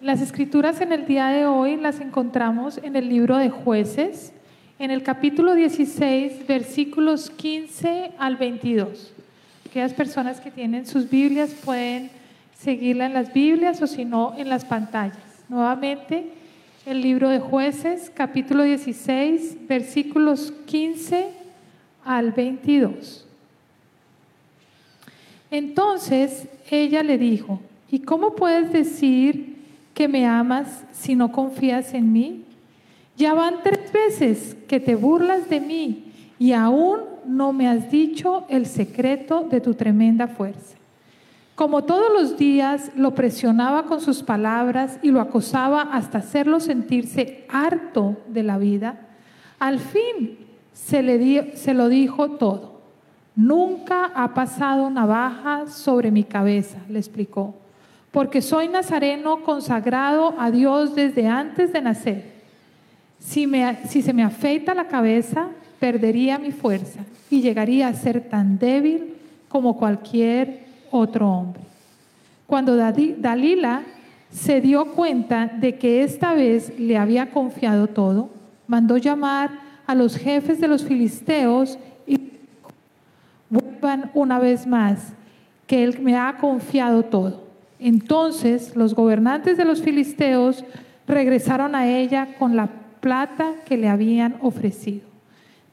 Las escrituras en el día de hoy las encontramos en el libro de jueces, en el capítulo 16, versículos 15 al 22. Aquellas personas que tienen sus Biblias pueden seguirla en las Biblias o si no en las pantallas. Nuevamente, el libro de jueces, capítulo 16, versículos 15 al 22. Entonces ella le dijo, ¿y cómo puedes decir que me amas si no confías en mí? Ya van tres veces que te burlas de mí y aún no me has dicho el secreto de tu tremenda fuerza. Como todos los días lo presionaba con sus palabras y lo acosaba hasta hacerlo sentirse harto de la vida, al fin se, le se lo dijo todo. Nunca ha pasado navaja sobre mi cabeza, le explicó, porque soy nazareno consagrado a Dios desde antes de nacer. Si, me, si se me afeita la cabeza, perdería mi fuerza y llegaría a ser tan débil como cualquier otro hombre. Cuando Dalila se dio cuenta de que esta vez le había confiado todo, mandó llamar a los jefes de los filisteos y vuelvan una vez más, que él me ha confiado todo. Entonces los gobernantes de los filisteos regresaron a ella con la plata que le habían ofrecido.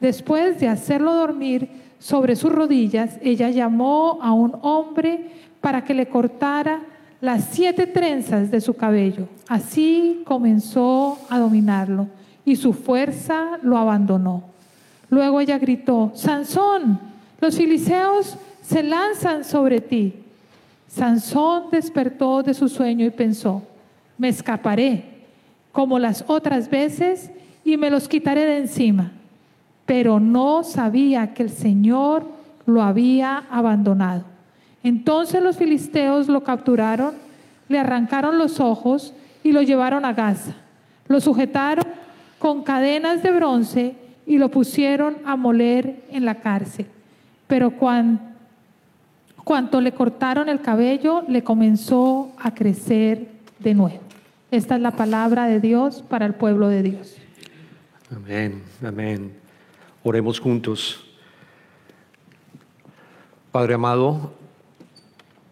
Después de hacerlo dormir sobre sus rodillas, ella llamó a un hombre para que le cortara las siete trenzas de su cabello. Así comenzó a dominarlo y su fuerza lo abandonó. Luego ella gritó, Sansón, los filiseos se lanzan sobre ti. Sansón despertó de su sueño y pensó, me escaparé como las otras veces y me los quitaré de encima pero no sabía que el Señor lo había abandonado. Entonces los filisteos lo capturaron, le arrancaron los ojos y lo llevaron a Gaza. Lo sujetaron con cadenas de bronce y lo pusieron a moler en la cárcel. Pero cuando, cuanto le cortaron el cabello, le comenzó a crecer de nuevo. Esta es la palabra de Dios para el pueblo de Dios. Amén, amén. Oremos juntos. Padre amado,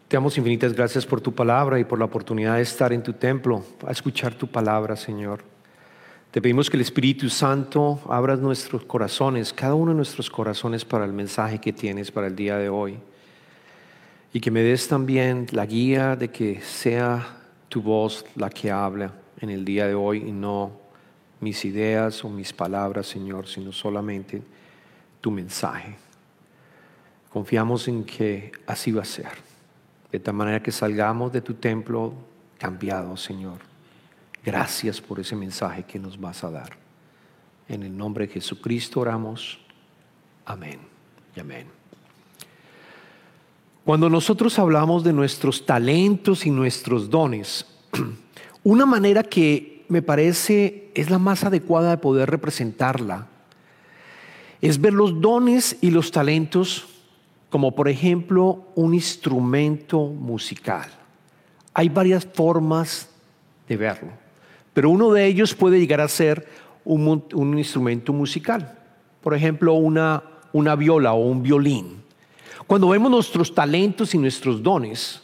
te damos infinitas gracias por tu palabra y por la oportunidad de estar en tu templo, a escuchar tu palabra, Señor. Te pedimos que el Espíritu Santo abra nuestros corazones, cada uno de nuestros corazones para el mensaje que tienes para el día de hoy. Y que me des también la guía de que sea tu voz la que habla en el día de hoy y no mis ideas o mis palabras, Señor, sino solamente tu mensaje. Confiamos en que así va a ser, de tal manera que salgamos de tu templo cambiados, Señor. Gracias por ese mensaje que nos vas a dar. En el nombre de Jesucristo oramos. Amén y amén. Cuando nosotros hablamos de nuestros talentos y nuestros dones, una manera que me parece es la más adecuada de poder representarla. Es ver los dones y los talentos como por ejemplo un instrumento musical. Hay varias formas de verlo, pero uno de ellos puede llegar a ser un, instrumento musical. Por ejemplo, una, una viola o un violín. Cuando vemos nuestros talentos y nuestros dones,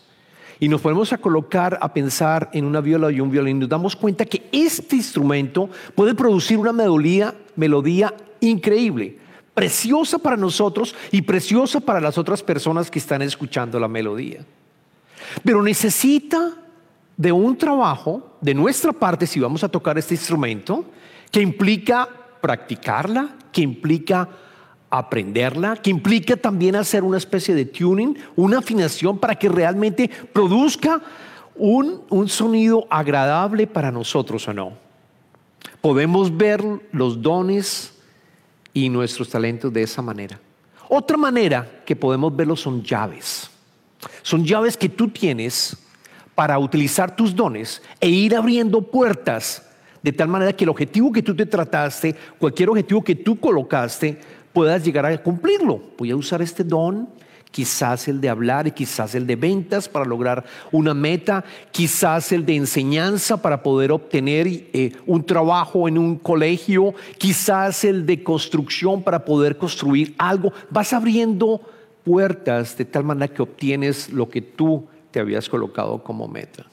y nos ponemos a colocar a pensar en una viola y un violín, nos damos cuenta que este instrumento puede producir una melodía, melodía increíble, preciosa para nosotros y preciosa para las otras personas que están escuchando la melodía. Pero necesita de un trabajo de nuestra parte si vamos a tocar este instrumento que implica practicarla, que implica aprenderla, que implica también hacer una especie de tuning, una afinación para que realmente produzca un, un sonido agradable para nosotros o no. Podemos ver los dones y nuestros talentos de esa manera. Otra manera que podemos verlo son llaves. Son llaves que tú tienes para utilizar tus dones e ir abriendo puertas de tal manera que el objetivo que tú te trataste, cualquier objetivo que tú colocaste, puedas llegar a cumplirlo. Voy a usar este don quizás el de hablar y quizás el de ventas para lograr una meta, quizás el de enseñanza para poder obtener eh, un trabajo en un colegio, quizás el de construcción para poder construir algo. Vas abriendo puertas de tal manera que obtienes lo que tú te habías colocado como meta.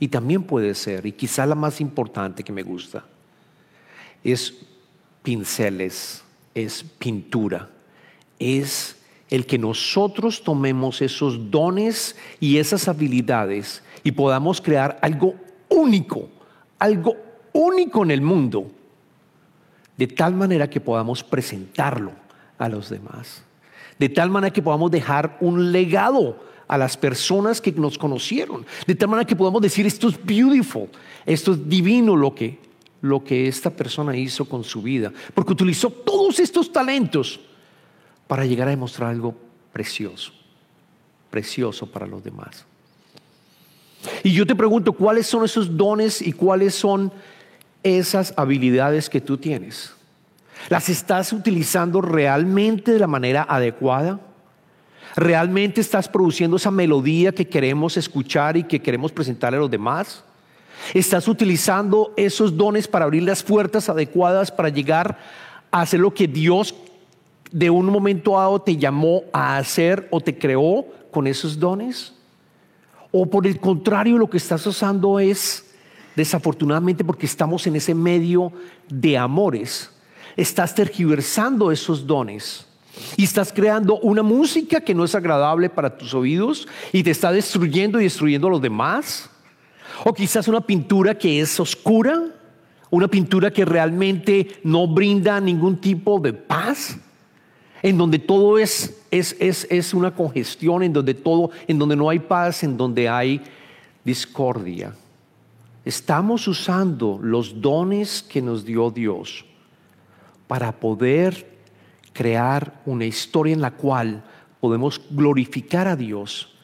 Y también puede ser, y quizás la más importante que me gusta, es pinceles, es pintura, es el que nosotros tomemos esos dones y esas habilidades y podamos crear algo único, algo único en el mundo, de tal manera que podamos presentarlo a los demás, de tal manera que podamos dejar un legado a las personas que nos conocieron, de tal manera que podamos decir esto es beautiful, esto es divino lo que lo que esta persona hizo con su vida, porque utilizó todos estos talentos para llegar a demostrar algo precioso, precioso para los demás. Y yo te pregunto, ¿cuáles son esos dones y cuáles son esas habilidades que tú tienes? ¿Las estás utilizando realmente de la manera adecuada? ¿Realmente estás produciendo esa melodía que queremos escuchar y que queremos presentarle a los demás? ¿Estás utilizando esos dones para abrir las puertas adecuadas para llegar a hacer lo que Dios de un momento dado te llamó a hacer o te creó con esos dones? ¿O por el contrario lo que estás usando es, desafortunadamente porque estamos en ese medio de amores, estás tergiversando esos dones? Y estás creando una música que no es agradable para tus oídos y te está destruyendo y destruyendo a los demás. O quizás una pintura que es oscura, una pintura que realmente no brinda ningún tipo de paz en donde todo es, es, es, es, una congestión, en donde todo, en donde no hay paz, en donde hay discordia. Estamos usando los dones que nos dio Dios para poder crear una historia en la cual podemos glorificar a Dios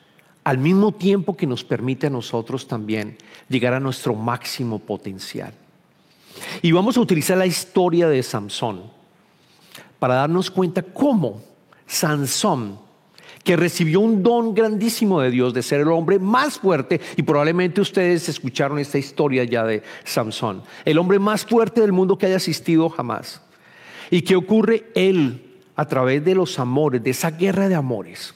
al mismo tiempo que nos permite a nosotros también llegar a nuestro máximo potencial. Y vamos a utilizar la historia de Samson para darnos cuenta cómo Sansón, que recibió un don grandísimo de Dios de ser el hombre más fuerte, y probablemente ustedes escucharon esta historia ya de Sansón, el hombre más fuerte del mundo que haya asistido jamás. ¿Y qué ocurre? Él, a través de los amores, de esa guerra de amores,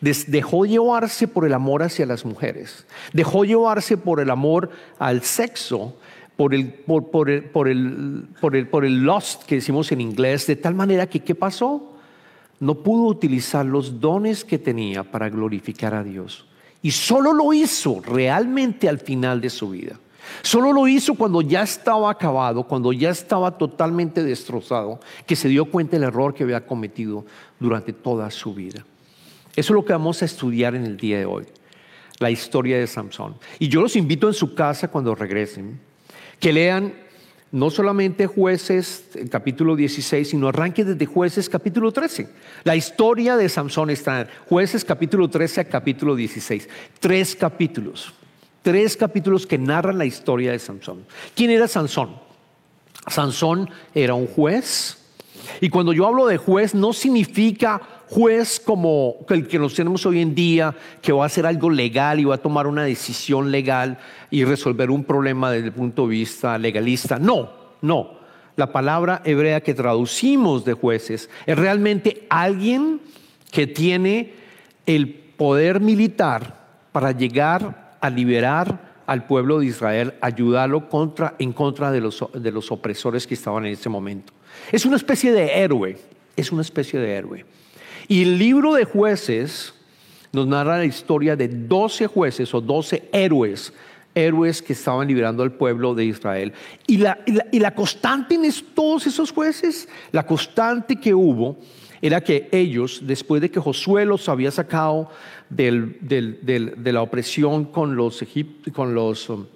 dejó llevarse por el amor hacia las mujeres, dejó llevarse por el amor al sexo por el, por, el, por, el, por, el, lost que decimos en inglés, de tal manera que, ¿qué pasó? No pudo utilizar los dones que tenía para glorificar a Dios. Y solo lo hizo realmente al final de su vida. Solo lo hizo cuando ya estaba acabado, cuando ya estaba totalmente destrozado, que se dio cuenta del error que había cometido durante toda su vida. Eso es lo que vamos a estudiar en el día de hoy, la historia de Samson. Y yo los invito en su casa cuando regresen que lean no solamente jueces capítulo 16, sino arranque desde jueces capítulo 13. La historia de Samson está en jueces capítulo 13 a capítulo 16. Tres capítulos. Tres capítulos que narran la historia de Samson. ¿Quién era Sansón? Sansón era un juez. Y cuando yo hablo de juez, no significa juez como el que nos tenemos hoy en día, que va a hacer algo legal y va a tomar una decisión legal y resolver un problema desde el punto de vista legalista. No, no. La palabra hebrea que traducimos de jueces es realmente alguien que tiene el poder militar para llegar a liberar al pueblo de Israel, ayudarlo contra, en contra de los, de los opresores que estaban en ese momento. Es una especie de héroe, es una especie de héroe. Y el libro de jueces nos narra la historia de 12 jueces o 12 héroes, héroes que estaban liberando al pueblo de Israel. Y la, y la, constante en todos esos jueces, la constante que hubo, era que ellos, después de que Josué los había sacado de la opresión con los, con los um,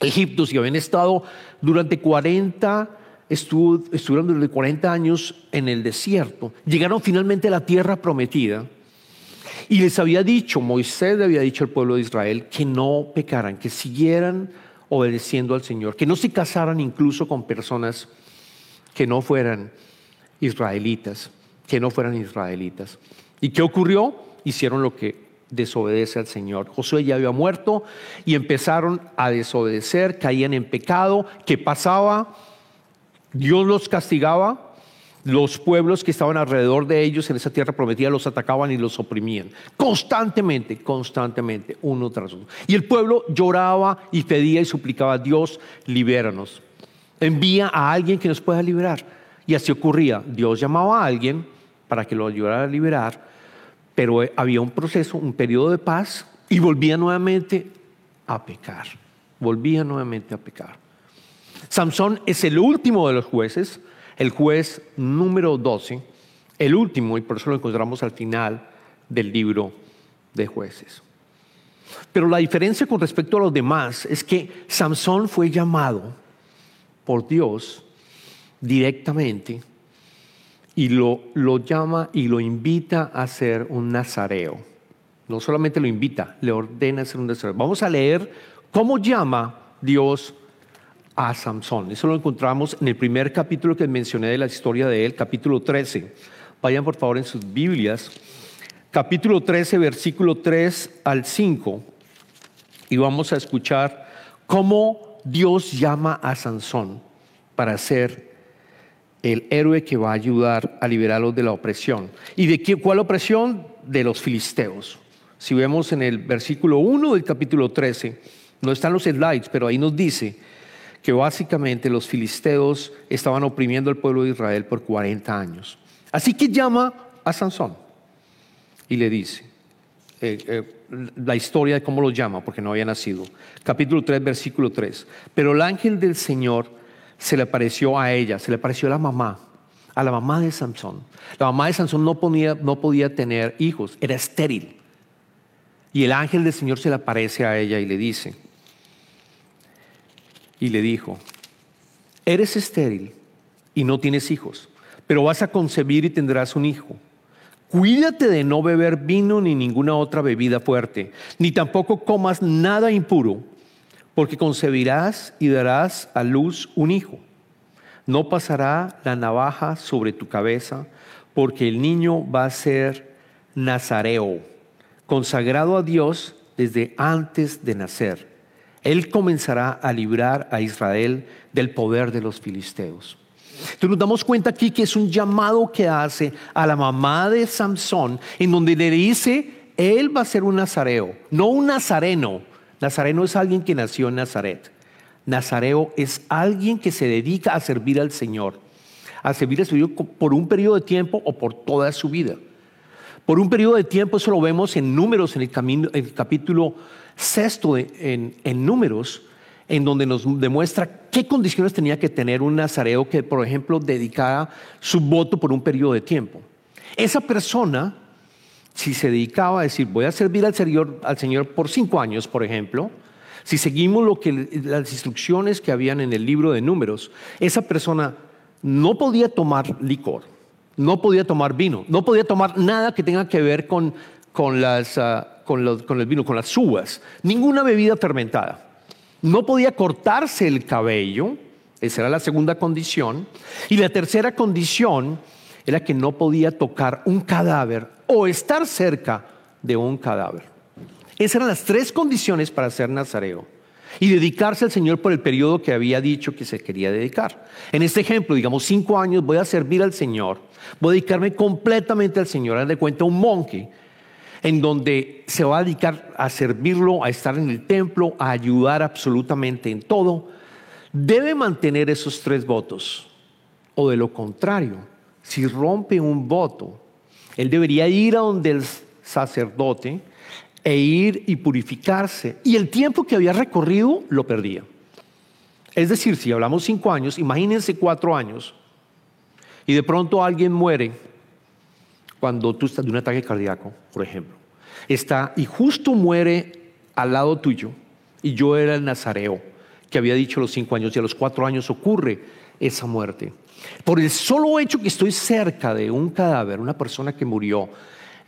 egiptos y habían estado durante 40 estuvieron durante 40 años en el desierto, llegaron finalmente a la tierra prometida y les había dicho, Moisés le había dicho al pueblo de Israel que no pecaran, que siguieran obedeciendo al Señor, que no se casaran incluso con personas que no fueran israelitas, que no fueran israelitas. ¿Y qué ocurrió? Hicieron lo que desobedece al Señor. Josué ya había muerto y empezaron a desobedecer, caían en pecado. ¿Qué pasaba? Dios los castigaba, los pueblos que estaban alrededor de ellos en esa tierra prometida los atacaban y los oprimían. Constantemente, constantemente, uno tras otro. Y el pueblo lloraba y pedía y suplicaba a Dios, libéranos. Envía a alguien que nos pueda liberar. Y así ocurría. Dios llamaba a alguien para que lo ayudara a liberar, pero había un proceso, un periodo de paz y volvía nuevamente a pecar. Volvía nuevamente a pecar. Samson es el último de los jueces el juez número 12, el último, y por eso lo encontramos al final del libro de jueces. Pero la diferencia con respecto a los demás es que Samson fue llamado por Dios directamente y lo, lo llama y lo invita a ser un nazareo. No solamente lo invita, le ordena ser un nazareo. Vamos a leer cómo llama Dios a Samson. Eso lo encontramos en el primer capítulo que mencioné de la historia de él, capítulo 13. Vayan por favor en sus Biblias. Capítulo 13, versículo 3 al 5. Y vamos a escuchar cómo Dios llama a Sansón para ser el héroe que va a ayudar a liberarlos de la opresión. ¿Y de qué, cuál opresión? De los filisteos. Si vemos en el versículo 1 del capítulo 13, no están los slides, pero ahí nos dice, que básicamente los filisteos estaban oprimiendo al pueblo de Israel por 40 años. Así que llama a Sansón y le dice eh, eh, la historia de cómo lo llama, porque no había nacido. Capítulo 3, versículo 3. Pero el ángel del Señor se le apareció a ella, se le apareció a la mamá, a la mamá de Sansón. La mamá de Sansón no, no podía tener hijos, era estéril. Y el ángel del Señor se le aparece a ella y le dice, y le dijo, eres estéril y no tienes hijos, pero vas a concebir y tendrás un hijo. Cuídate de no beber vino ni ninguna otra bebida fuerte, ni tampoco comas nada impuro, porque concebirás y darás a luz un hijo. No pasará la navaja sobre tu cabeza, porque el niño va a ser nazareo, consagrado a Dios desde antes de nacer él comenzará a librar a Israel del poder de los filisteos. Entonces nos damos cuenta aquí que es un llamado que hace a la mamá de Samson, en donde le dice, él va a ser un nazareo, no un nazareno. Nazareno es alguien que nació en Nazaret. Nazareo es alguien que se dedica a servir al Señor, a servir al Señor por un periodo de tiempo o por toda su vida. Por un periodo de tiempo, eso lo vemos en números en el, camino, en el capítulo sexto en, números, en donde nos demuestra qué condiciones tenía que tener un nazareo que, por ejemplo, dedicara su voto por un periodo de tiempo. Esa persona, si se dedicaba a decir, voy a servir al Señor, al Señor por cinco años, por ejemplo, si seguimos lo que, las instrucciones que habían en el libro de números, esa persona no podía tomar licor, no podía tomar vino, no podía tomar nada que tenga que ver con, con las... Ah, con, el vino, con las uvas, ninguna bebida fermentada. No podía cortarse el cabello, esa era la segunda condición. Y la tercera condición era que no podía tocar un cadáver o estar cerca de un cadáver. Esas eran las tres condiciones para ser nazareo. Y dedicarse al Señor por el periodo que había dicho que se quería dedicar. En este ejemplo, digamos, cinco años voy a servir al Señor, voy a dedicarme completamente al Señor. Haz de cuenta un monje en donde se va a dedicar a servirlo, a estar en el templo, a ayudar absolutamente en todo, debe mantener esos tres votos. O de lo contrario, si rompe un voto, él debería ir a donde el sacerdote e ir y purificarse. Y el tiempo que había recorrido lo perdía. Es decir, si hablamos cinco años, imagínense cuatro años, y de pronto alguien muere cuando tú estás de un ataque cardíaco, por ejemplo, está y justo muere al lado tuyo, y yo era el nazareo que había dicho los cinco años, y a los cuatro años ocurre esa muerte. Por el solo hecho que estoy cerca de un cadáver, una persona que murió,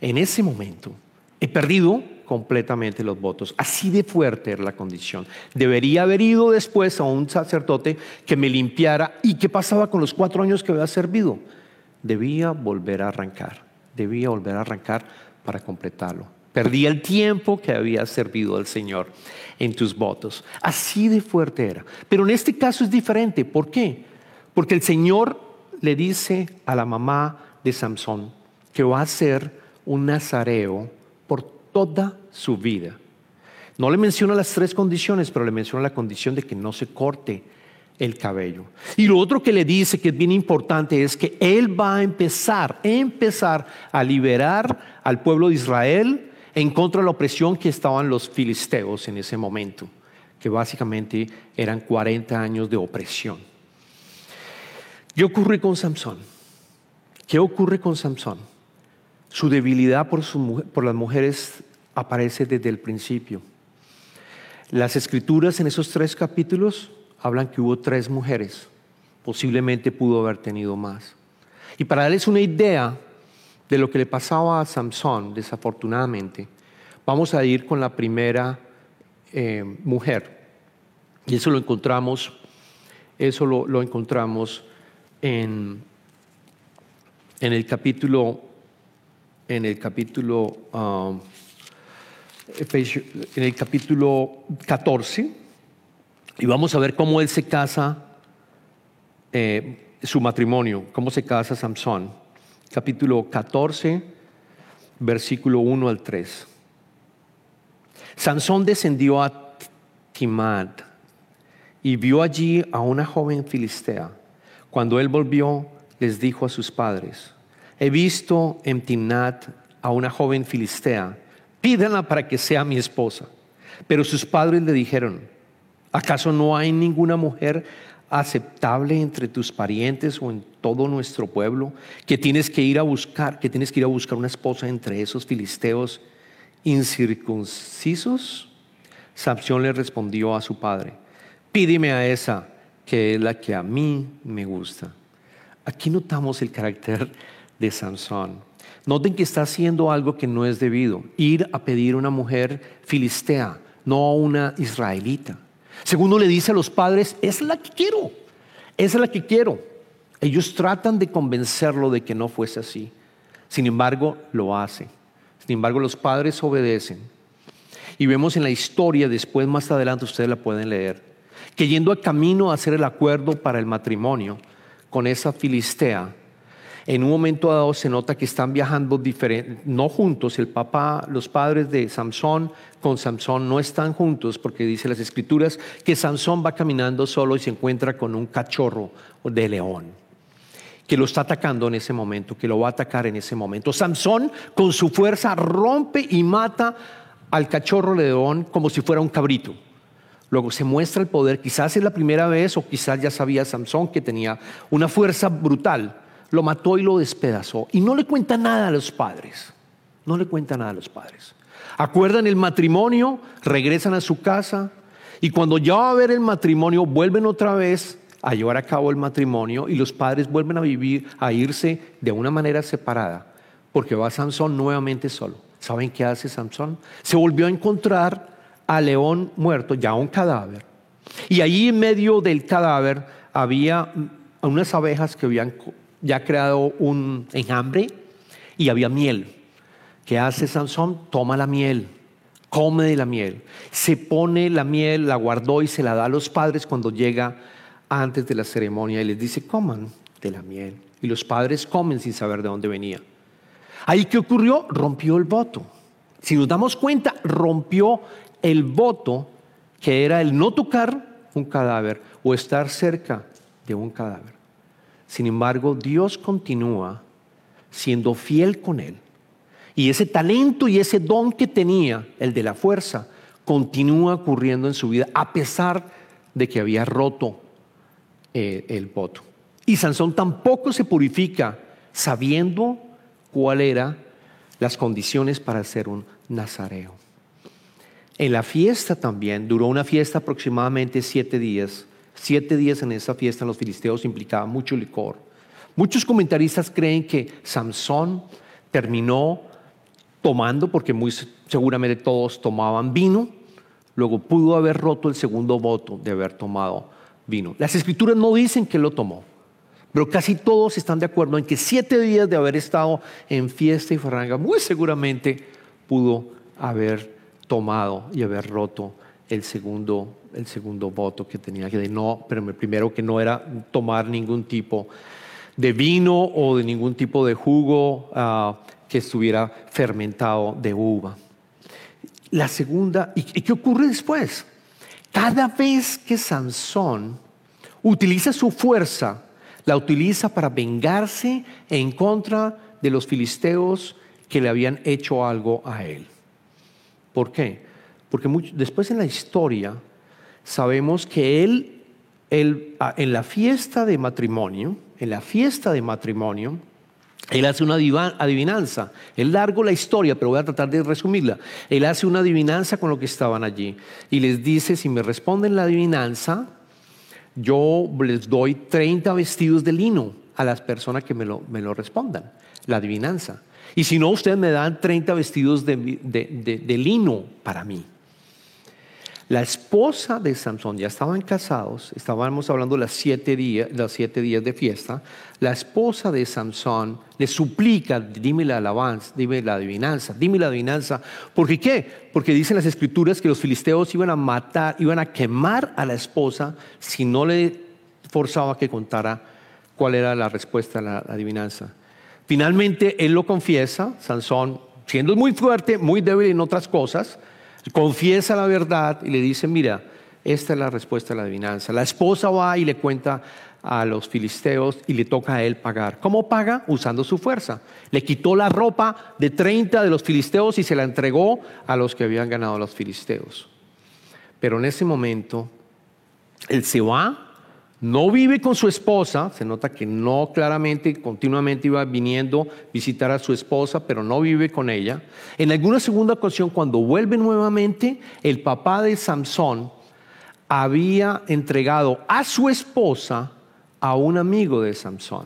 en ese momento he perdido completamente los votos. Así de fuerte era la condición. Debería haber ido después a un sacerdote que me limpiara. ¿Y qué pasaba con los cuatro años que había servido? Debía volver a arrancar debía volver a arrancar para completarlo. Perdí el tiempo que había servido al Señor en tus votos. Así de fuerte era. Pero en este caso es diferente. ¿Por qué? Porque el Señor le dice a la mamá de Samson que va a ser un nazareo por toda su vida. No le menciona las tres condiciones, pero le menciona la condición de que no se corte el cabello. Y lo otro que le dice que es bien importante es que él va a empezar, empezar a liberar al pueblo de Israel en contra de la opresión que estaban los filisteos en ese momento, que básicamente eran 40 años de opresión. ¿Qué ocurre con Samson? ¿Qué ocurre con Samson? Su debilidad por, por las mujeres aparece desde el principio. Las escrituras en esos tres capítulos hablan que hubo tres mujeres, posiblemente pudo haber tenido más. Y para darles una idea de lo que le pasaba a Samson, desafortunadamente, vamos a ir con la primera eh, mujer. Y eso lo encontramos, eso lo, encontramos en, en, el capítulo, en el capítulo, um, en el capítulo 14, y vamos a ver cómo él se casa, eh, su matrimonio, cómo se casa Samson. Capítulo 14, versículo 1 al 3. Sansón descendió a Timad y vio allí a una joven filistea. Cuando él volvió, les dijo a sus padres, he visto en Timnat a una joven filistea, pídanla para que sea mi esposa. Pero sus padres le dijeron, ¿acaso no hay ninguna mujer aceptable entre tus parientes o en todo nuestro pueblo que tienes que ir a buscar, que tienes que ir a buscar una esposa entre esos filisteos incircuncisos? Samson le respondió a su padre, pídeme a esa que es la que a mí me gusta. Aquí notamos el carácter de Sansón. Noten que está haciendo algo que no es debido, ir a pedir una mujer filistea, no a una israelita. Segundo le dice a los padres, es la que quiero, es la que quiero. Ellos tratan de convencerlo de que no fuese así. Sin embargo, lo hace. Sin embargo, los padres obedecen. Y vemos en la historia, después más adelante ustedes la pueden leer, que yendo a camino a hacer el acuerdo para el matrimonio con esa filistea, en un momento dado se nota que están viajando no juntos. El papá, los padres de Samson con Samson no están juntos porque dice las escrituras que Samson va caminando solo y se encuentra con un cachorro de león que lo está atacando en ese momento, que lo va a atacar en ese momento. Samson con su fuerza rompe y mata al cachorro león como si fuera un cabrito. Luego se muestra el poder, quizás es la primera vez o quizás ya sabía Samson que tenía una fuerza brutal. Lo mató y lo despedazó. Y no le cuenta nada a los padres. No le cuenta nada a los padres. Acuerdan el matrimonio, regresan a su casa y cuando ya va a haber el matrimonio vuelven otra vez a llevar a cabo el matrimonio y los padres vuelven a vivir, a irse de una manera separada, porque va Sansón nuevamente solo. ¿Saben qué hace Sansón? Se volvió a encontrar a León muerto, ya un cadáver. Y allí en medio del cadáver había unas abejas que habían ya creado un enjambre y había miel. ¿Qué hace Sansón? Toma la miel, come de la miel, se pone la miel, la guardó y se la da a los padres cuando llega antes de la ceremonia y les dice, coman de la miel. Y los padres comen sin saber de dónde venía. Ahí qué ocurrió? Rompió el voto. Si nos damos cuenta, rompió el voto que era el no tocar un cadáver o estar cerca de un cadáver. Sin embargo, Dios continúa siendo fiel con él. Y ese talento y ese don que tenía, el de la fuerza, continúa ocurriendo en su vida a pesar de que había roto eh, el voto. Y Sansón tampoco se purifica sabiendo cuáles eran las condiciones para ser un nazareo. En la fiesta también, duró una fiesta aproximadamente siete días. Siete días en esa fiesta en los filisteos implicaba mucho licor. Muchos comentaristas creen que Sansón terminó tomando, porque muy seguramente todos tomaban vino, luego pudo haber roto el segundo voto de haber tomado vino. Las escrituras no dicen que lo tomó, Pero casi todos están de acuerdo en que siete días de haber estado en fiesta y farranga, muy seguramente pudo haber tomado y haber roto el segundo, el segundo voto que tenía que de no, pero primero que no era tomar ningún tipo de vino o de ningún tipo de jugo ah, que estuviera fermentado de uva. La segunda, ¿y qué ocurre después? Cada vez que Sansón utiliza su fuerza, la utiliza para vengarse en contra de los filisteos que le habían hecho algo a él. ¿Por qué? Porque después en la historia sabemos que él, él, ah, en la fiesta de matrimonio, en la fiesta de matrimonio, él hace una adivinanza. Es largo la historia, pero voy a tratar de resumirla. Él hace una adivinanza con lo que estaban allí. Y les dice, si me responden la adivinanza, yo les doy 30 vestidos de lino a las personas que me lo, me lo respondan. La adivinanza. Y si no, ustedes me dan 30 vestidos de, de lino para mí. La esposa de Samson, ya estaban casados, estábamos hablando las siete días, siete días de fiesta, la esposa de Samson le suplica, dime la alabanza, dime la adivinanza, dime la adivinanza. ¿Por qué? Porque dicen las escrituras que los filisteos iban a matar, iban a quemar a la esposa si no le forzaba que contara cuál era la respuesta a la adivinanza. Finalmente él lo confiesa, Sansón, siendo muy fuerte, muy débil en otras cosas, confiesa la verdad y le dice, mira, esta es la respuesta a la adivinanza. La esposa va y le cuenta a los filisteos y le toca a él pagar. ¿Cómo paga? Usando su fuerza. Le quitó la ropa de 30 de los filisteos y se la entregó a los que habían ganado a los filisteos. Pero en ese momento, él se va no vive con su esposa, se nota que no claramente, continuamente iba viniendo visitar a su esposa, pero no vive con ella. En alguna segunda ocasión, cuando vuelve nuevamente, el papá de Samson había entregado a su esposa a un amigo de Samson.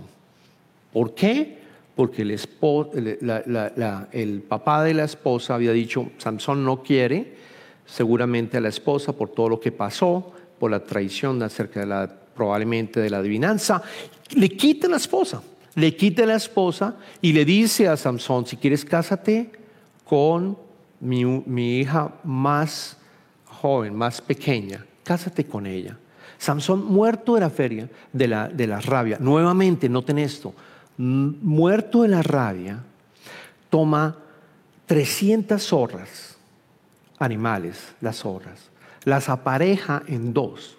¿Por qué? Porque el, el papá de la esposa había dicho, Samson no quiere seguramente a la esposa por todo lo que pasó, por la traición acerca de la probablemente de la adivinanza, le quita la esposa, le quita la esposa y le dice a Samson, si quieres cásate con mi, hija más joven, más pequeña, cásate con ella. Samson muerto de la feria, de la, de la rabia, nuevamente noten esto, muerto de la rabia, toma 300 zorras, animales, las zorras, las apareja en dos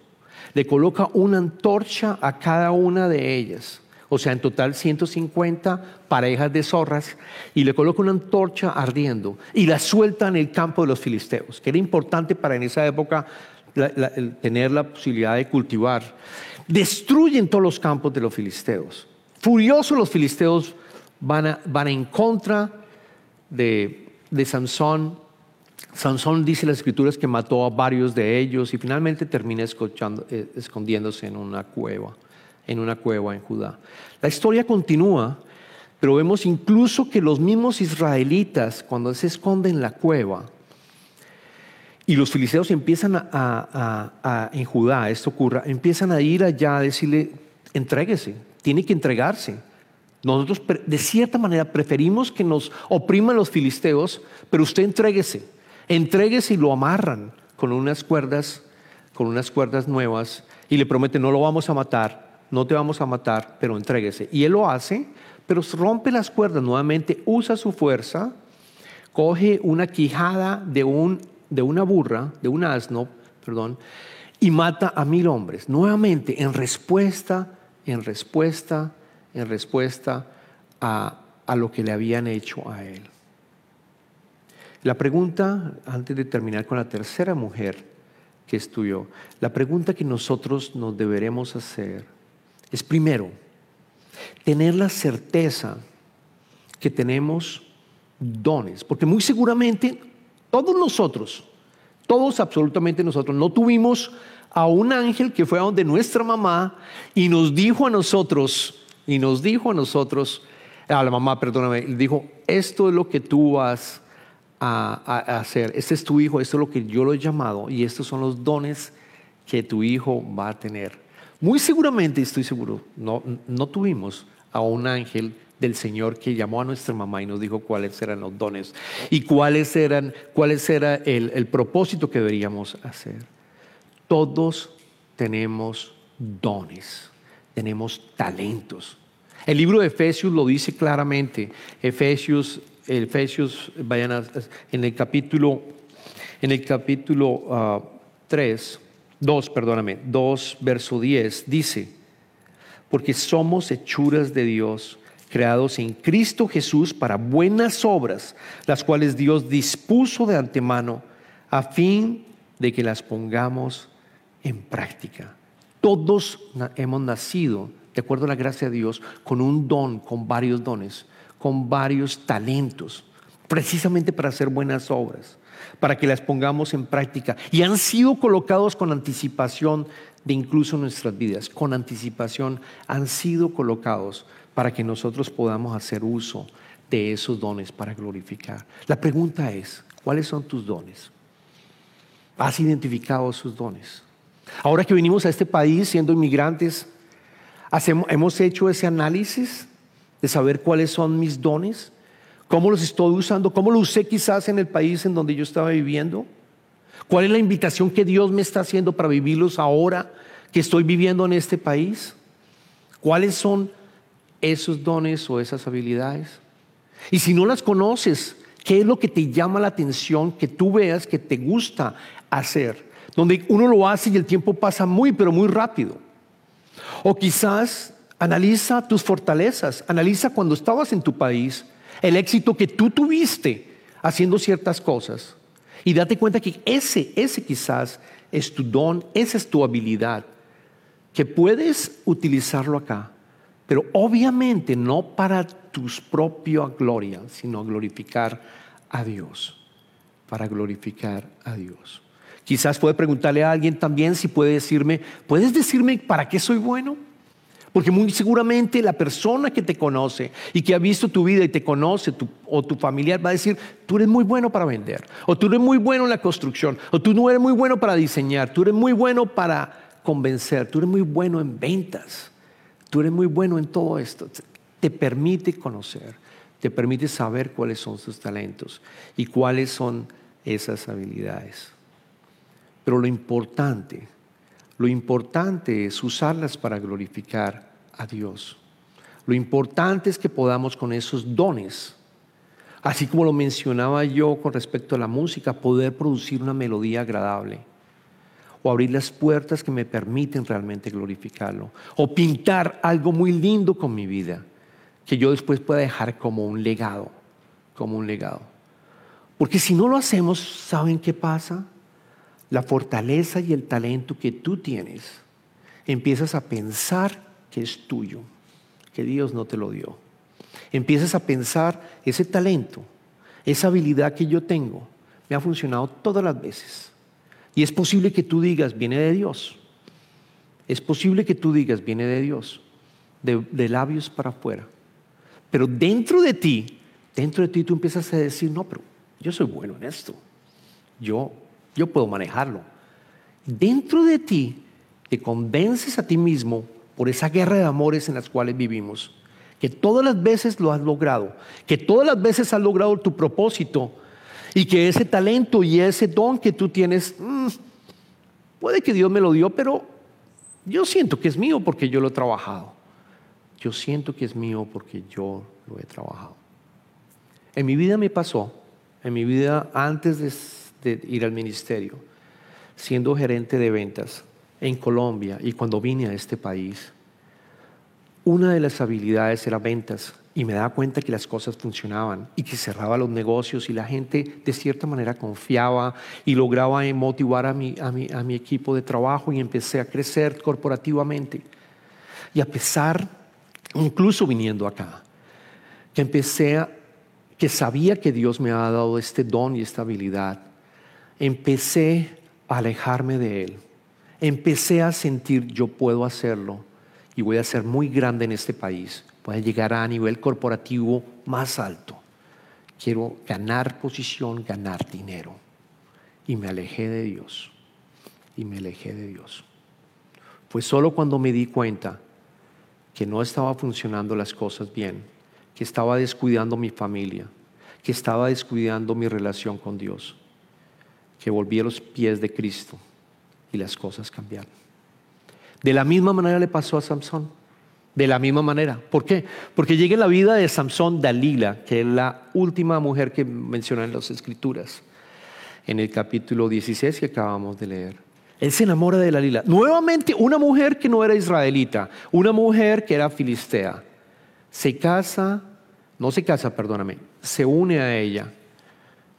le coloca una antorcha a cada una de ellas. O sea, en total 150 parejas de zorras y le coloca una antorcha ardiendo y la suelta en el campo de los filisteos, que era importante para en esa época tener la posibilidad de cultivar. Destruyen todos los campos de los filisteos. Furiosos los filisteos van, van en contra de, de Sansón Sansón dice en las escrituras que mató a varios de ellos y finalmente termina eh, escondiéndose en una cueva, en una cueva en Judá. La historia continúa, pero vemos incluso que los mismos israelitas, cuando se esconden en la cueva, y los filisteos empiezan a, en Judá, esto ocurra, empiezan a ir allá a decirle, entréguese, tiene que entregarse. Nosotros de cierta manera preferimos que nos opriman los filisteos, pero usted entréguese entregues y lo amarran con unas cuerdas, con unas cuerdas nuevas y le promete no lo vamos a matar, no te vamos a matar, pero entréguese. Y él lo hace, pero rompe las cuerdas nuevamente, usa su fuerza, coge una quijada de, un, de una burra, de un asno, perdón, y mata a mil hombres, nuevamente en respuesta, en respuesta, en respuesta a, a lo que le habían hecho a él. La pregunta, antes de terminar con la tercera mujer que estudió, la pregunta que nosotros nos deberemos hacer es primero, tener la certeza que tenemos dones, porque muy seguramente todos nosotros, todos absolutamente nosotros, no tuvimos a un ángel que fue a donde nuestra mamá y nos dijo a nosotros, y nos dijo a nosotros, a la mamá, perdóname, dijo, esto es lo que tú vas a, hacer. Este es tu hijo, esto es lo que yo lo he llamado y estos son los dones que tu hijo va a tener. Muy seguramente, estoy seguro, no, no tuvimos a un ángel del Señor que llamó a nuestra mamá y nos dijo cuáles eran los dones y cuáles eran, cuáles era el, el propósito que deberíamos hacer. Todos tenemos dones, tenemos talentos. El libro de Efesios lo dice claramente. Efesios, Efesios, vayan en el capítulo, en el capítulo 3, ah, 2, perdóname, 2, verso 10, dice, porque somos hechuras de Dios, creados en Cristo Jesús para buenas obras, las cuales Dios dispuso de antemano a fin de que las pongamos en práctica. Todos hemos nacido de acuerdo a la gracia de Dios, con un don, con varios dones, con varios talentos, precisamente para hacer buenas obras, para que las pongamos en práctica. Y han sido colocados con anticipación de incluso nuestras vidas, con anticipación han sido colocados para que nosotros podamos hacer uso de esos dones para glorificar. La pregunta es, ¿cuáles son tus dones? ¿Has identificado sus dones? Ahora que venimos a este país siendo inmigrantes, hemos hecho ese análisis de saber cuáles son mis dones, cómo los estoy usando, cómo los usé quizás en el país en donde yo estaba viviendo. ¿Cuál es la invitación que Dios me está haciendo para vivirlos ahora que estoy viviendo en este país? ¿Cuáles son esos dones o esas habilidades? Y si no las conoces, ¿qué es lo que te llama la atención que tú veas que te gusta hacer? Donde uno lo hace y el tiempo pasa muy, pero muy rápido. O quizás analiza tus fortalezas, analiza cuando estabas en tu país, el éxito que tú tuviste haciendo ciertas cosas. Y date cuenta que ese, ese quizás es tu don, esa es tu habilidad, que puedes utilizarlo acá, pero obviamente no para tu propia gloria, sino glorificar a Dios, para glorificar a Dios. Quizás puede preguntarle a alguien también si puede decirme, ¿puedes decirme para qué soy bueno? Porque muy seguramente la persona que te conoce y que ha visto tu vida y te conoce, o tu familiar, va a decir, tú eres muy bueno para vender, o tú eres muy bueno en la construcción, o tú no eres muy bueno para diseñar, tú eres muy bueno para convencer, tú eres muy bueno en ventas, tú eres muy bueno en todo esto. Te permite conocer, te permite saber cuáles son sus talentos y cuáles son esas habilidades. Pero lo importante, lo importante es usarlas para glorificar a Dios. Lo importante es que podamos con esos dones, así como lo mencionaba yo con respecto a la música, poder producir una melodía agradable o abrir las puertas que me permiten realmente glorificarlo, o pintar algo muy lindo con mi vida, que yo después pueda dejar como un legado, como un legado. Porque si no lo hacemos, ¿saben qué pasa? La fortaleza y el talento que tú tienes, empiezas a pensar que es tuyo, que Dios no te lo dio. Empiezas a pensar ese talento, esa habilidad que yo tengo, me ha funcionado todas las veces. Y es posible que tú digas, viene de Dios. Es posible que tú digas, viene de Dios, de, labios para afuera. Pero dentro de ti, dentro de ti tú empiezas a decir, no, pero yo soy bueno en esto. Yo yo puedo manejarlo. Dentro de ti te convences a ti mismo por esa guerra de amores en las cuales vivimos, que todas las veces lo has logrado, que todas las veces has logrado tu propósito y que ese talento y ese don que tú tienes, mm, puede que Dios me lo dio, pero yo siento que es mío porque yo lo he trabajado. Yo siento que es mío porque yo lo he trabajado. En mi vida me pasó, en mi vida antes de de ir al ministerio, siendo gerente de ventas en Colombia y cuando vine a este país, una de las habilidades era ventas y me daba cuenta que las cosas funcionaban y que cerraba los negocios y la gente de cierta manera confiaba y lograba motivar a mi, a mi, a mi equipo de trabajo y empecé a crecer corporativamente. Y a pesar, incluso viniendo acá, que empecé a, que sabía que Dios me había dado este don y esta habilidad, empecé a alejarme de Él. Empecé a sentir, yo puedo hacerlo y voy a ser muy grande en este país. Voy a llegar a nivel corporativo más alto. Quiero ganar posición, ganar dinero. Y me alejé de Dios. Y me alejé de Dios. Fue solo cuando me di cuenta que no estaba funcionando las cosas bien, que estaba descuidando mi familia, que estaba descuidando mi relación con Dios, que volví a los pies de Cristo y las cosas cambiaron. De la misma manera le pasó a Samson. De la misma manera. ¿Por qué? Porque llega la vida de Samson Dalila, que es la última mujer que menciona en las Escrituras, en el capítulo 16 que acabamos de leer. Él se enamora de Dalila. Nuevamente, una mujer que no era israelita, una mujer que era filistea. Se casa, no se casa, perdóname, se une a ella.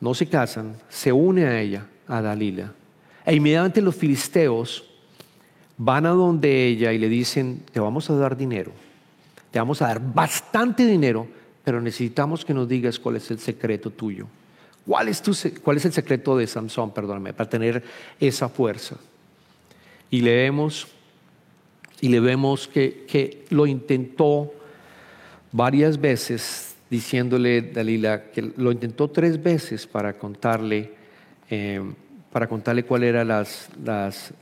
No se casan, se une a ella, a Dalila. E inmediatamente los filisteos van a donde ella y le dicen, te vamos a dar dinero, te vamos a dar bastante dinero, pero necesitamos que nos digas cuál es el secreto tuyo. ¿Cuál es, tu, el secreto de Samson, perdóname, para tener esa fuerza? Y le vemos, y le vemos que, que lo intentó varias veces, diciéndole Dalila que lo intentó tres veces para contarle. Eh, para contarle cuál era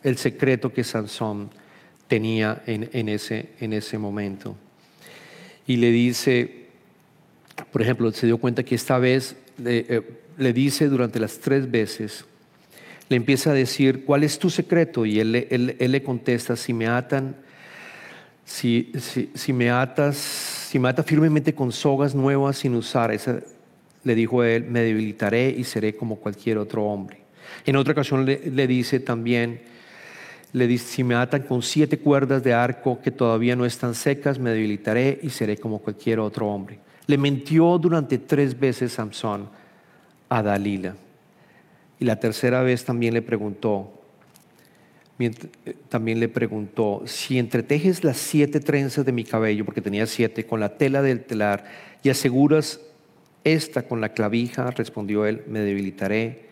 el secreto que Sansón tenía en, ese, en ese momento. Y le dice, por ejemplo, se dio cuenta que esta vez le, eh, dice durante las tres veces, le empieza a decir, ¿cuál es tu secreto? Y él, le contesta, si me atan, si, si, me atas, si me atas firmemente con sogas nuevas sin usar, esa, le dijo él, me debilitaré y seré como cualquier otro hombre. En otra ocasión le, dice también, le dice, si me atan con siete cuerdas de arco que todavía no están secas, me debilitaré y seré como cualquier otro hombre. Le mintió durante tres veces Samson a Dalila. Y la tercera vez también le preguntó, también le preguntó, si entretejes las siete trenzas de mi cabello, porque tenía siete, con la tela del telar, y aseguras esta con la clavija, respondió él, me debilitaré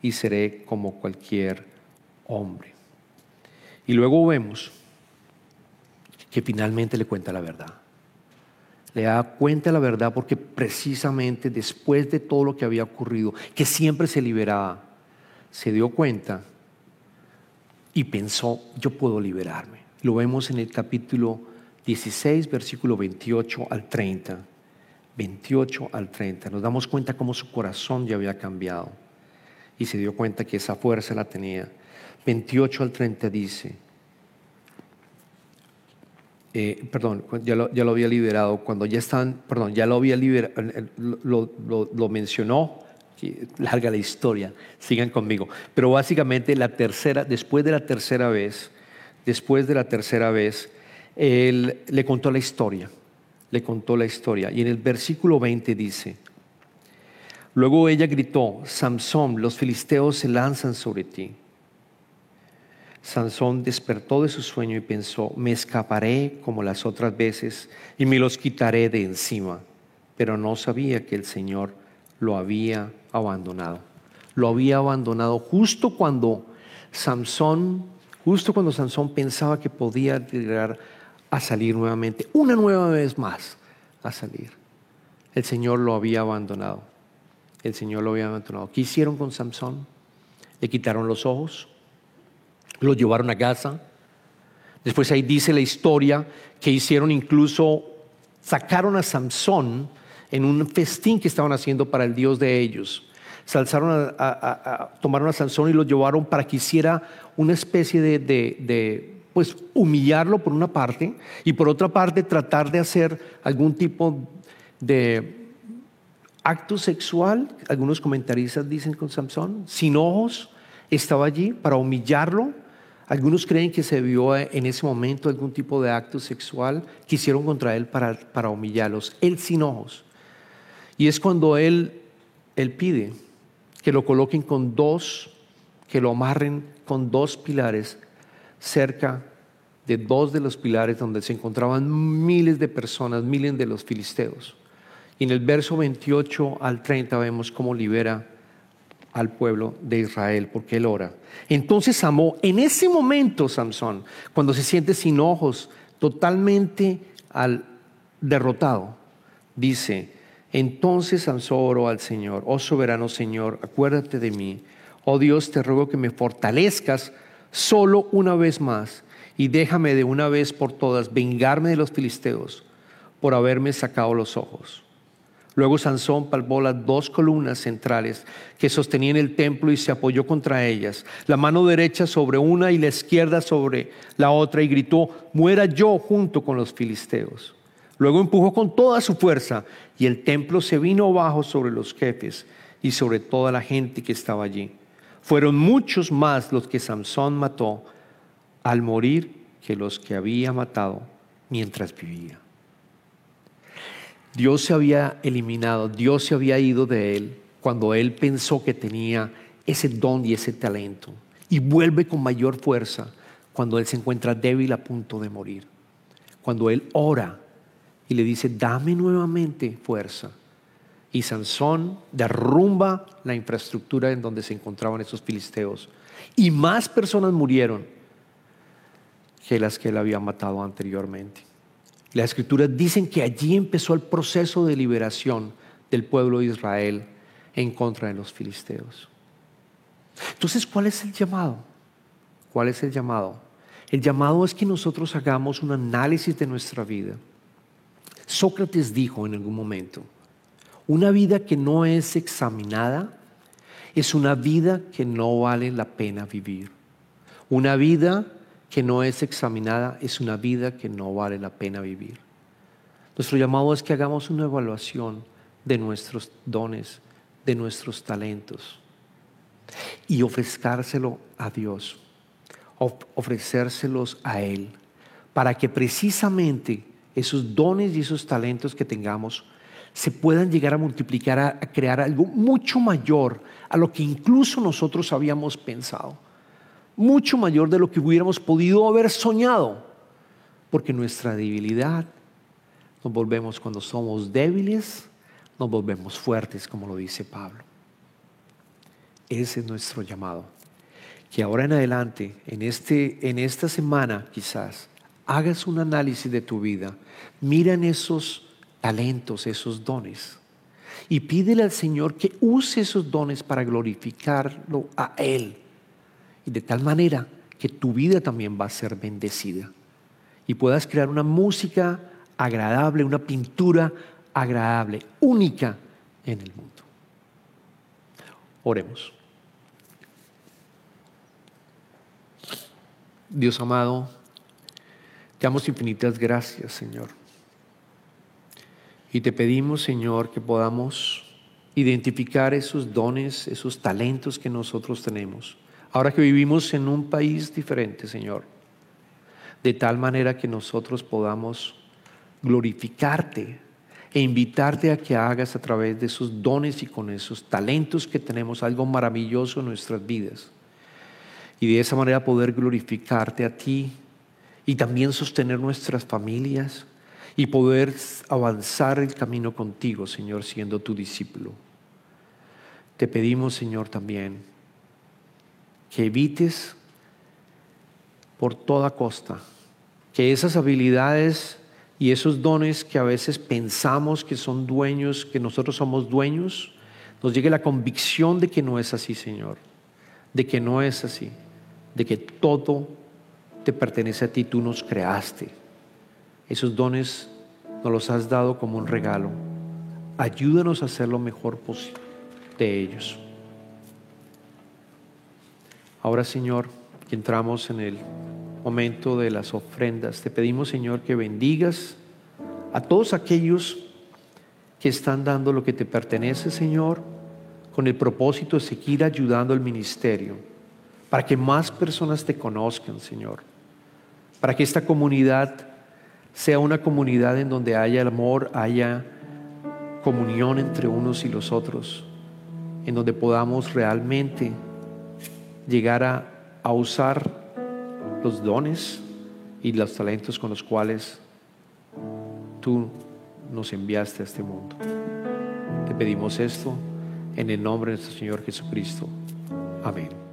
y seré como cualquier hombre. Y luego vemos que finalmente le cuenta la verdad. Le da cuenta la verdad porque precisamente después de todo lo que había ocurrido, que siempre se liberaba, se dio cuenta y pensó, yo puedo liberarme. Lo vemos en el capítulo 16, versículo 28 al 30. 28 al 30. Nos damos cuenta cómo su corazón ya había cambiado y se dio cuenta que esa fuerza la tenía. 28 al 30 dice, eh, perdón, ya lo, había liberado, cuando ya están, perdón, ya lo había liberado, lo, lo, mencionó, larga la historia, sigan conmigo, pero básicamente la tercera, después de la tercera vez, después de la tercera vez, él le contó la historia, le contó la historia, y en el versículo 20 dice, Luego ella gritó, Samson, los filisteos se lanzan sobre ti. Sansón despertó de su sueño y pensó, me escaparé como las otras veces y me los quitaré de encima. Pero no sabía que el Señor lo había abandonado. Lo había abandonado justo cuando Samson, justo cuando Sansón pensaba que podía llegar a salir nuevamente, una nueva vez más a salir. El Señor lo había abandonado el Señor lo había abandonado. ¿Qué hicieron con Samson? Le quitaron los ojos, lo llevaron a casa. Después ahí dice la historia que hicieron incluso, sacaron a Samson en un festín que estaban haciendo para el Dios de ellos. Salzaron a, tomaron a Sansón y lo llevaron para que hiciera una especie de, pues humillarlo por una parte y por otra parte tratar de hacer algún tipo de acto sexual, algunos comentaristas dicen con Samson, sin ojos, estaba allí para humillarlo. Algunos creen que se vio en ese momento algún tipo de acto sexual que hicieron contra él para, para humillarlos, él sin ojos. Y es cuando él, él pide que lo coloquen con dos, que lo amarren con dos pilares cerca de dos de los pilares donde se encontraban miles de personas, miles de los filisteos. Y en el verso 28 al 30 vemos cómo libera al pueblo de Israel, porque él ora. Entonces amó, en ese momento Samson, cuando se siente sin ojos, totalmente al derrotado, dice, entonces Samson oró al Señor, oh soberano Señor, acuérdate de mí, oh Dios, te ruego que me fortalezcas solo una vez más y déjame de una vez por todas vengarme de los filisteos por haberme sacado los ojos. Luego Sansón palpó las dos columnas centrales que sostenían el templo y se apoyó contra ellas, la mano derecha sobre una y la izquierda sobre la otra, y gritó, muera yo junto con los filisteos. Luego empujó con toda su fuerza y el templo se vino abajo sobre los jefes y sobre toda la gente que estaba allí. Fueron muchos más los que Sansón mató al morir que los que había matado mientras vivía. Dios se había eliminado, Dios se había ido de él cuando él pensó que tenía ese don y ese talento. Y vuelve con mayor fuerza cuando él se encuentra débil a punto de morir. Cuando él ora le dice, dame nuevamente fuerza. Y Sansón derrumba la infraestructura en donde se encontraban esos filisteos. Y más personas murieron que las que él había matado anteriormente. Las escrituras dicen que allí empezó el proceso de liberación del pueblo de Israel en contra de los filisteos. Entonces, ¿cuál es el llamado? ¿Cuál es el llamado? El llamado es que nosotros hagamos un análisis de nuestra vida. Sócrates dijo en algún momento, una vida que no es examinada es una vida que no vale la pena vivir. Una vida que no es examinada es una vida que no vale la pena vivir. Nuestro llamado es que hagamos una evaluación de nuestros dones, de nuestros talentos y ofrecérselo a Dios, ofrecérselos a Él, para que precisamente esos dones y esos talentos que tengamos se puedan llegar a multiplicar, a, crear algo mucho mayor a lo que incluso nosotros habíamos pensado mucho mayor de lo que hubiéramos podido haber soñado, porque nuestra debilidad nos volvemos cuando somos débiles, nos volvemos fuertes, como lo dice Pablo. Ese es nuestro llamado. Que ahora en adelante, en, este, en esta semana quizás, hagas un análisis de tu vida, mira en esos talentos, esos dones, y pídele al Señor que use esos dones para glorificarlo a Él y de tal manera que tu vida también va a ser bendecida y puedas crear una música agradable, una pintura agradable, única en el mundo. Oremos. Dios amado, damos infinitas gracias, Señor. Y te pedimos, Señor, que podamos identificar esos dones, esos talentos que nosotros tenemos Ahora que vivimos en un país diferente, Señor, de tal manera que nosotros podamos glorificarte e invitarte a que hagas a través de esos dones y con esos talentos que tenemos algo maravilloso en nuestras vidas. Y de esa manera poder glorificarte a ti y también sostener nuestras familias y poder avanzar el camino contigo, Señor, siendo tu discípulo. Te pedimos, Señor, también que evites por toda costa que esas habilidades y esos dones que a veces pensamos que son dueños, que nosotros somos dueños, nos llegue la convicción de que no es así, Señor, de que no es así, de que todo te pertenece a ti, tú nos creaste. Esos dones nos los has dado como un regalo. Ayúdanos a hacer lo mejor posible de ellos. Ahora, Señor, que entramos en el momento de las ofrendas, te pedimos, Señor, que bendigas a todos aquellos que están dando lo que te pertenece, Señor, con el propósito de seguir ayudando al ministerio, para que más personas te conozcan, Señor, para que esta comunidad sea una comunidad en donde haya amor, haya comunión entre unos y los otros, en donde podamos realmente llegar a, usar los dones y los talentos con los cuales tú nos enviaste a este mundo. Te pedimos esto en el nombre de nuestro Señor Jesucristo. Amén.